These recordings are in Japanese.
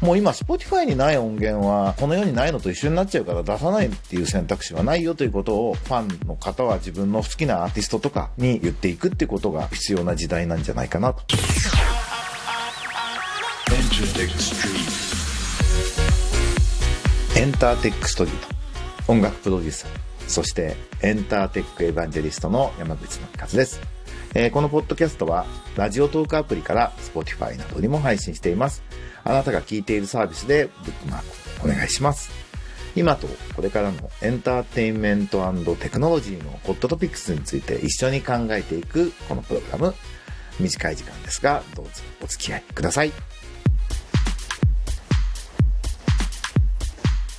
もう今 Spotify にない音源はこの世にないのと一緒になっちゃうから出さないっていう選択肢はないよということをファンの方は自分の好きなアーティストとかに言っていくってことが必要な時代なんじゃないかなと。エンターテックストリート。音楽プロデューサー。そしてエンターテックエヴァンジェリストの山口の和です、えー、このポッドキャストはラジオトークアプリから Spotify などにも配信しています。あなたが聞いているサービスでブックマークお願いします。今とこれからのエンターテインメントテクノロジーのホットトピックスについて一緒に考えていくこのプログラム。短い時間ですがどうぞお付き合いください。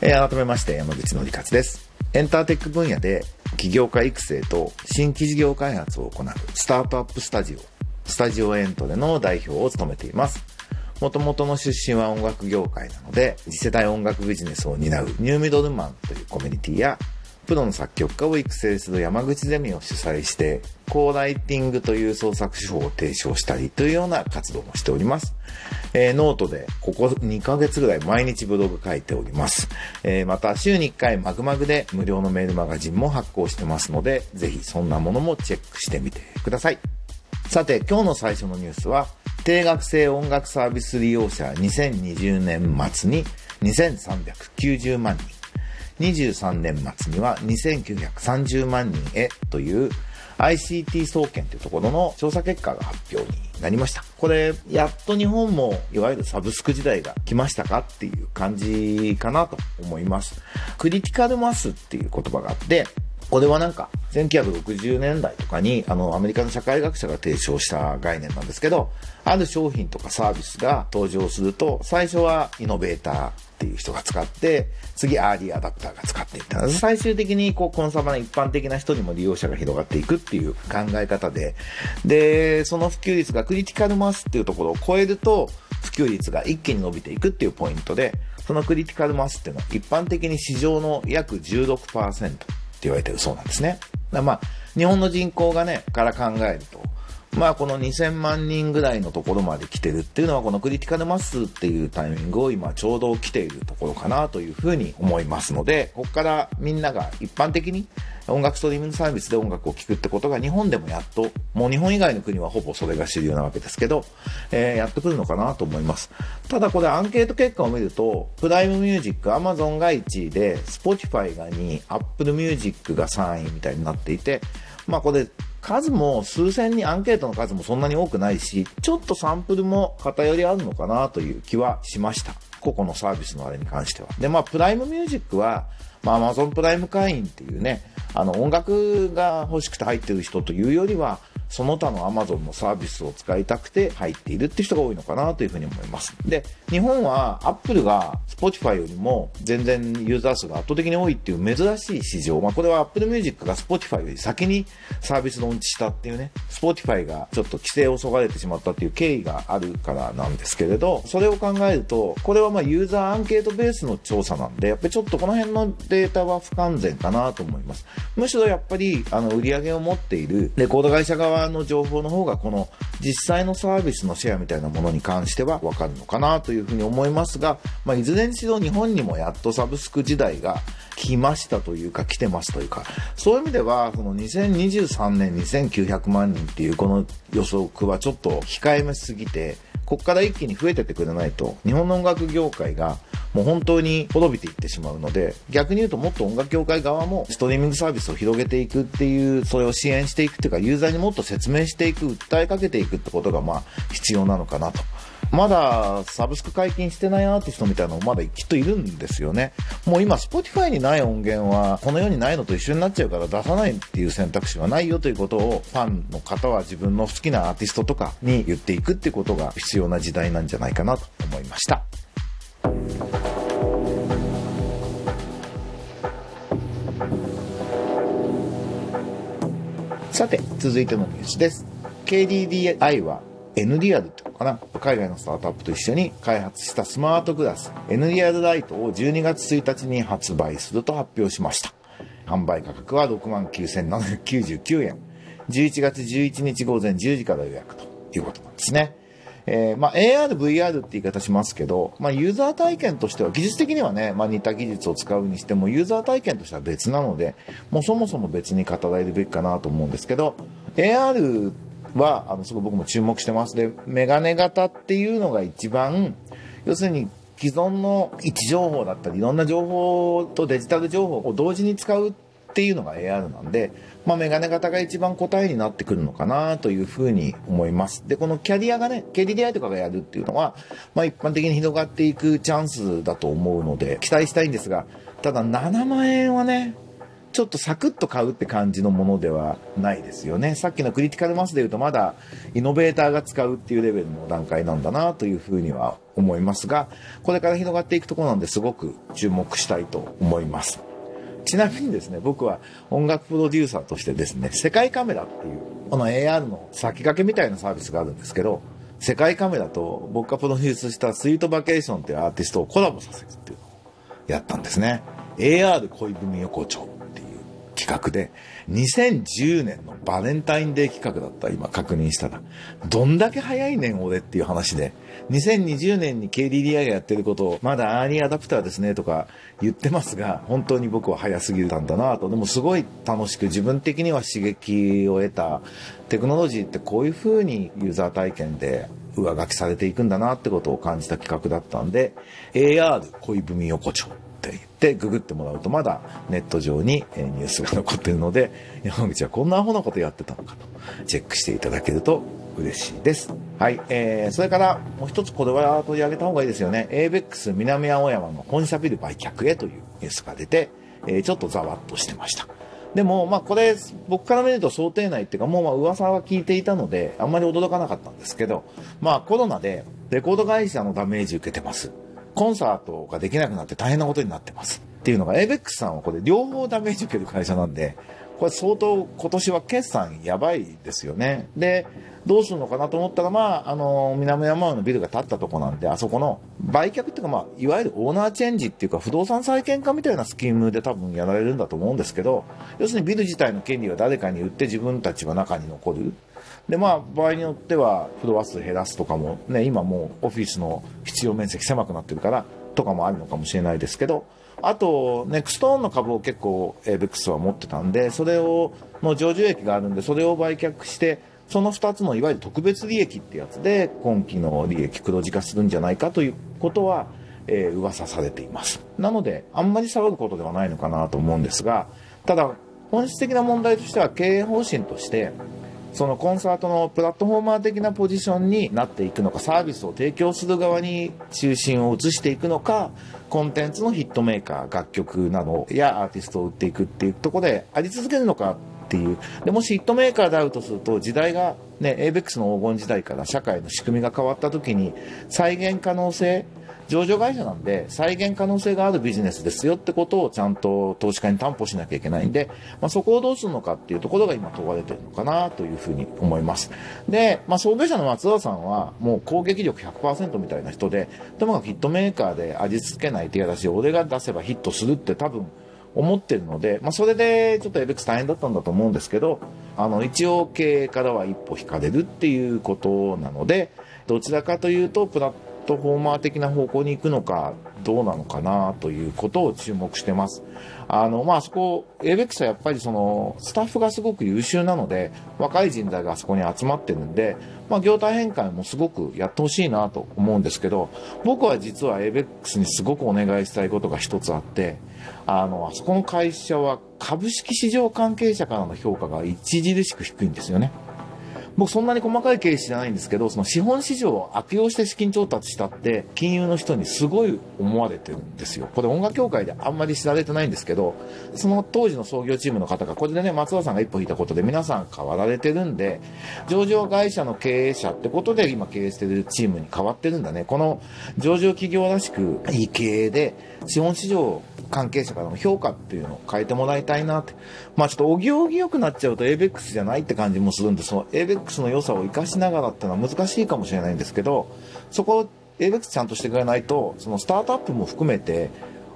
えー、改めまして山口のりかつです。エンターテック分野で起業家育成と新規事業開発を行うスタートアップスタジオ、スタジオエントレの代表を務めています。もともとの出身は音楽業界なので、次世代音楽ビジネスを担うニューミドルマンというコミュニティやプロの作曲家を育成する山口ゼミを主催して、コーライティングという創作手法を提唱したりというような活動もしております。えー、ノートでここ2ヶ月ぐらい毎日ブログ書いております。えー、また週に1回マグマグで無料のメールマガジンも発行してますので、ぜひそんなものもチェックしてみてください。さて、今日の最初のニュースは、定額制音楽サービス利用者2020年末に2390万人。23年末には2930万人へという ICT 総研というところの調査結果が発表になりました。これ、やっと日本もいわゆるサブスク時代が来ましたかっていう感じかなと思います。クリティカルマスっていう言葉があって、これはなんか、1960年代とかに、あの、アメリカの社会学者が提唱した概念なんですけど、ある商品とかサービスが登場すると、最初はイノベーターっていう人が使って、次アーリーアダプターが使っていった。最終的にこう、コンサバな一般的な人にも利用者が広がっていくっていう考え方で、で、その普及率がクリティカルマスっていうところを超えると、普及率が一気に伸びていくっていうポイントで、そのクリティカルマスっていうのは一般的に市場の約16%。言われてるそうなんですね。まあ、日本の人口がね、から考えると、まあこの2000万人ぐらいのところまで来てるっていうのはこのクリティカルマスっていうタイミングを今ちょうど来ているところかなというふうに思いますので、ここからみんなが一般的に音楽ストリーミングサービスで音楽を聴くってことが日本でもやっと、もう日本以外の国はほぼそれが主流なわけですけど、えー、やってくるのかなと思います。ただこれアンケート結果を見ると、 Prime Music、Amazon が1位で、 Spotify が2位、 Apple Music が3位みたいになっていて、まあこれ数も数千人アンケートの数もそんなに多くないし、ちょっとサンプルも偏りあるのかなという気はしました。個々のサービスのあれに関しては。で、まあ、 Prime Music は、まあ、 Amazon Prime 会員っていうね、あの、音楽が欲しくて入ってる人というよりは、その他の Amazon のサービスを使いたくて入っているって人が多いのかなというふうに思います。で、日本は Apple が Spotify よりも全然ユーザー数が圧倒的に多いっていう珍しい市場。まあこれは Apple Music が Spotify より先にサービスローンチしたっていうね、Spotify がちょっと規制をそがれてしまったっていう経緯があるからなんですけれど、それを考えると、これはまあユーザーアンケートベースの調査なんで、やっぱりちょっとこの辺のデータは不完全かなと思います。むしろやっぱりあの売り上げを持っているレコード会社側の情報の方がこの実際のサービスのシェアみたいなものに関してはわかるのかなというふうに思いますが、まあ、いずれにしろ日本にもやっとサブスク時代が来ましたというか来てますというか、そういう意味では、この2023年2900万人っていうこの予測はちょっと控えめすぎて、ここから一気に増えてってくれないと、日本の音楽業界がもう本当に滅びていってしまうので、逆に言うともっと音楽業界側もストリーミングサービスを広げていくっていう、それを支援していくっていうか、ユーザーにもっと説明していく、訴えかけていくってことがまあ必要なのかなと。まだサブスク解禁してないアーティストみたいなのもまだきっといるんですよね。もう今 Spotify にない音源はこの世にないのと一緒になっちゃうから出さないっていう選択肢はないよということをファンの方は自分の好きなアーティストとかに言っていくってことが必要な時代なんじゃないかなと思いました。さて、続いてのニュースです。KDDI は NDR ってのかな海外のスタートアップと一緒に開発したスマートグラス NDR ライトを12月1日に発売すると発表しました。販売価格は69,799円。11月11日午前10時から予約ということなんですね。えー、まあ、AR、VR って言い方しますけど、まあ、ユーザー体験としては、技術的にはね、まあ、似た技術を使うにしても、ユーザー体験としては別なので、もうそもそも別に語られるべきかなと思うんですけど、AR は、あの、すごい僕も注目してます。で、メガネ型っていうのが一番、要するに既存の位置情報だったり、いろんな情報とデジタル情報を同時に使うっていうのが AR なんで、まあ、メガネ型が一番答えになってくるのかなというふうに思います。で、このキャリアがね、キャリアとかがやるっていうのは、まあ、一般的に広がっていくチャンスだと思うので、期待したいんですが、ただ7万円はね、ちょっとサクッと買うって感じのものではないですよね。さっきのクリティカルマスで言うとまだイノベーターが使うっていうレベルの段階なんだなというふうには思いますが、これから広がっていくところなんですごく注目したいと思います。ちなみにですね、僕は音楽プロデューサーとしてですね、世界カメラっていう、この AR の先駆けみたいなサービスがあるんですけど、世界カメラと僕がプロデュースしたスイートバケーションっていうアーティストをコラボさせるっていうのをやったんですね。AR 恋文横丁。企画で、2010年のバレンタインデー企画だった今確認したら、どんだけ早いねん俺っていう話で、2020年に KDDI がやってることを、まだアーリーアダプターですねとか言ってますが、本当に僕は早すぎたんだなと。でもすごい楽しく自分的には刺激を得た、テクノロジーってこういう風にユーザー体験で上書きされていくんだなってことを感じた企画だったんで、AR 恋文横丁。ってググってもらうとまだネット上にニュースが残ってるので、山口はこんなアホなことやってたのかとチェックしていただけると嬉しいです。はい。えー、それからもう一つこれは取り上げた方がいいですよね。ABEX 南青山の本社ビル売却へというニュースが出て、えー、ちょっとざわっとしてました。でも、まあこれ、僕から見ると想定内っていうか、もうまあ噂は聞いていたので、あんまり驚かなかったんですけど、まあコロナでレコード会社のダメージ受けてます。コンサートができなくなって大変なことになってます。っていうのが、ABEX さんはこれ両方ダメージ受ける会社なんで、これ相当今年は決算やばいですよね。で、どうするのかなと思ったら、まあ、あの、南山のビルが建ったとこなんで、あそこの売却っていうか、まあ、いわゆるオーナーチェンジっていうか、不動産再建化みたいなスキームで多分やられるんだと思うんですけど、要するにビル自体の権利は誰かに売って自分たちは中に残る。で、まあ、場合によっては、フロア数減らすとかも、ね、今もうオフィスの必要面積狭くなってるから、とかもあるのかもしれないですけど、あと、ネクストーンの株を結構、エベックスは持ってたんで、それを、の上場益があるんで、それを売却して、その2つのいわゆる特別利益ってやつで、今期の利益黒字化するんじゃないかということは、えー、噂されています。なので、あんまり騒ぐことではないのかなと思うんですが、ただ、本質的な問題としては、経営方針として、そのコンサートのプラットフォーマー的なポジションになっていくのか、サービスを提供する側に中心を移していくのか、コンテンツのヒットメーカー、楽曲などやアーティストを売っていくっていうところであり続けるのかっていう。で、もしヒットメーカーであるとすると、時代がね、ABEX の黄金時代から社会の仕組みが変わった時に、再現可能性、上場会社なんで再現可能性があるビジネスですよってことをちゃんと投資家に担保しなきゃいけないんで、まあ、そこをどうするのかっていうところが今問われてるのかなというふうに思います。で、まあ、創業者の松田さんはもう攻撃力100%みたいな人で、ともかくヒットメーカーで味付けない手だし、俺が出せばヒットするって多分思ってるので、まあ、それでちょっとエベックス大変だったんだと思うんですけど、あの、一応経営からは一歩引かれるっていうことなので、どちらかというと、プラットフォーマー的な方向に行くのかどうなのかなということを注目してます。あの、まあ、そこ、ABEX はやっぱりその、スタッフがすごく優秀なので、若い人材があそこに集まってるんで、まあ、業態変換もすごくやってほしいなと思うんですけど、僕は実は ABEX にすごくお願いしたいことが一つあって、あの、あそこの会社は株式市場関係者からの評価が著しく低いんですよね。僕そんなに細かい経緯じゃないんですけど、その資本市場を悪用して資金調達したって、金融の人にすごい思われてるんですよ。これ音楽協会であんまり知られてないんですけど、その当時の創業チームの方が、これでね、松田さんが一歩引いたことで皆さん変わられてるんで、上場会社の経営者ってことで今経営してるチームに変わってるんだね。この上場企業らしくいい経営で、資本市場関係者からの評価っていうのを変えてもらいたいなって。まあちょっとおぎおぎ良くなっちゃうと ABEX じゃないって感じもするんで、その ABEX の良さを活かしながらってのは難しいかもしれないんですけど、そこを ABEX ちゃんとしてくれないと、そのスタートアップも含めて、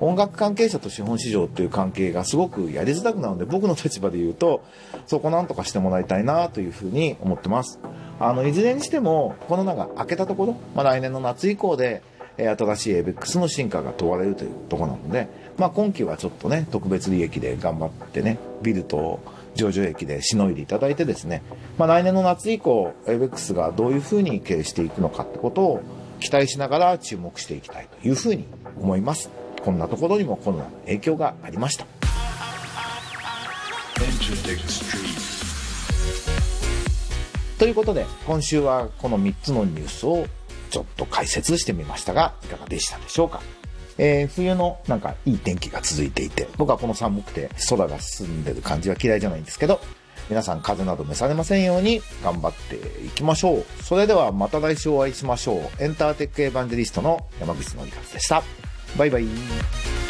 音楽関係者と資本市場っていう関係がすごくやりづらくなるので、僕の立場で言うと、そこなんとかしてもらいたいなというふうに思ってます。あの、いずれにしても、コロナが明けたところ、まあ、来年の夏以降で、え新しい ABEX の進化が問われるというところなので、まあ、今期はちょっとね、特別利益で頑張ってね、ビルと上場益でしのいでいただいてですね、まあ、来年の夏以降、ABEX がどういうふうに経営していくのかってことを期待しながら注目していきたいというふうに思います。こんなところにもコロナの影響がありました。ということで、今週はこの3つのニュースをちょっと解説してみましたが、いかがでしたでしょうか？えー、冬のなんかいい天気が続いていて、僕はこの寒くて空が澄んでる感じは嫌いじゃないんですけど、皆さん風邪など召されませんように頑張っていきましょう。それではまた来週お会いしましょう。エンターテックエヴァンジェリストの山口のりかつでした。バイバイ。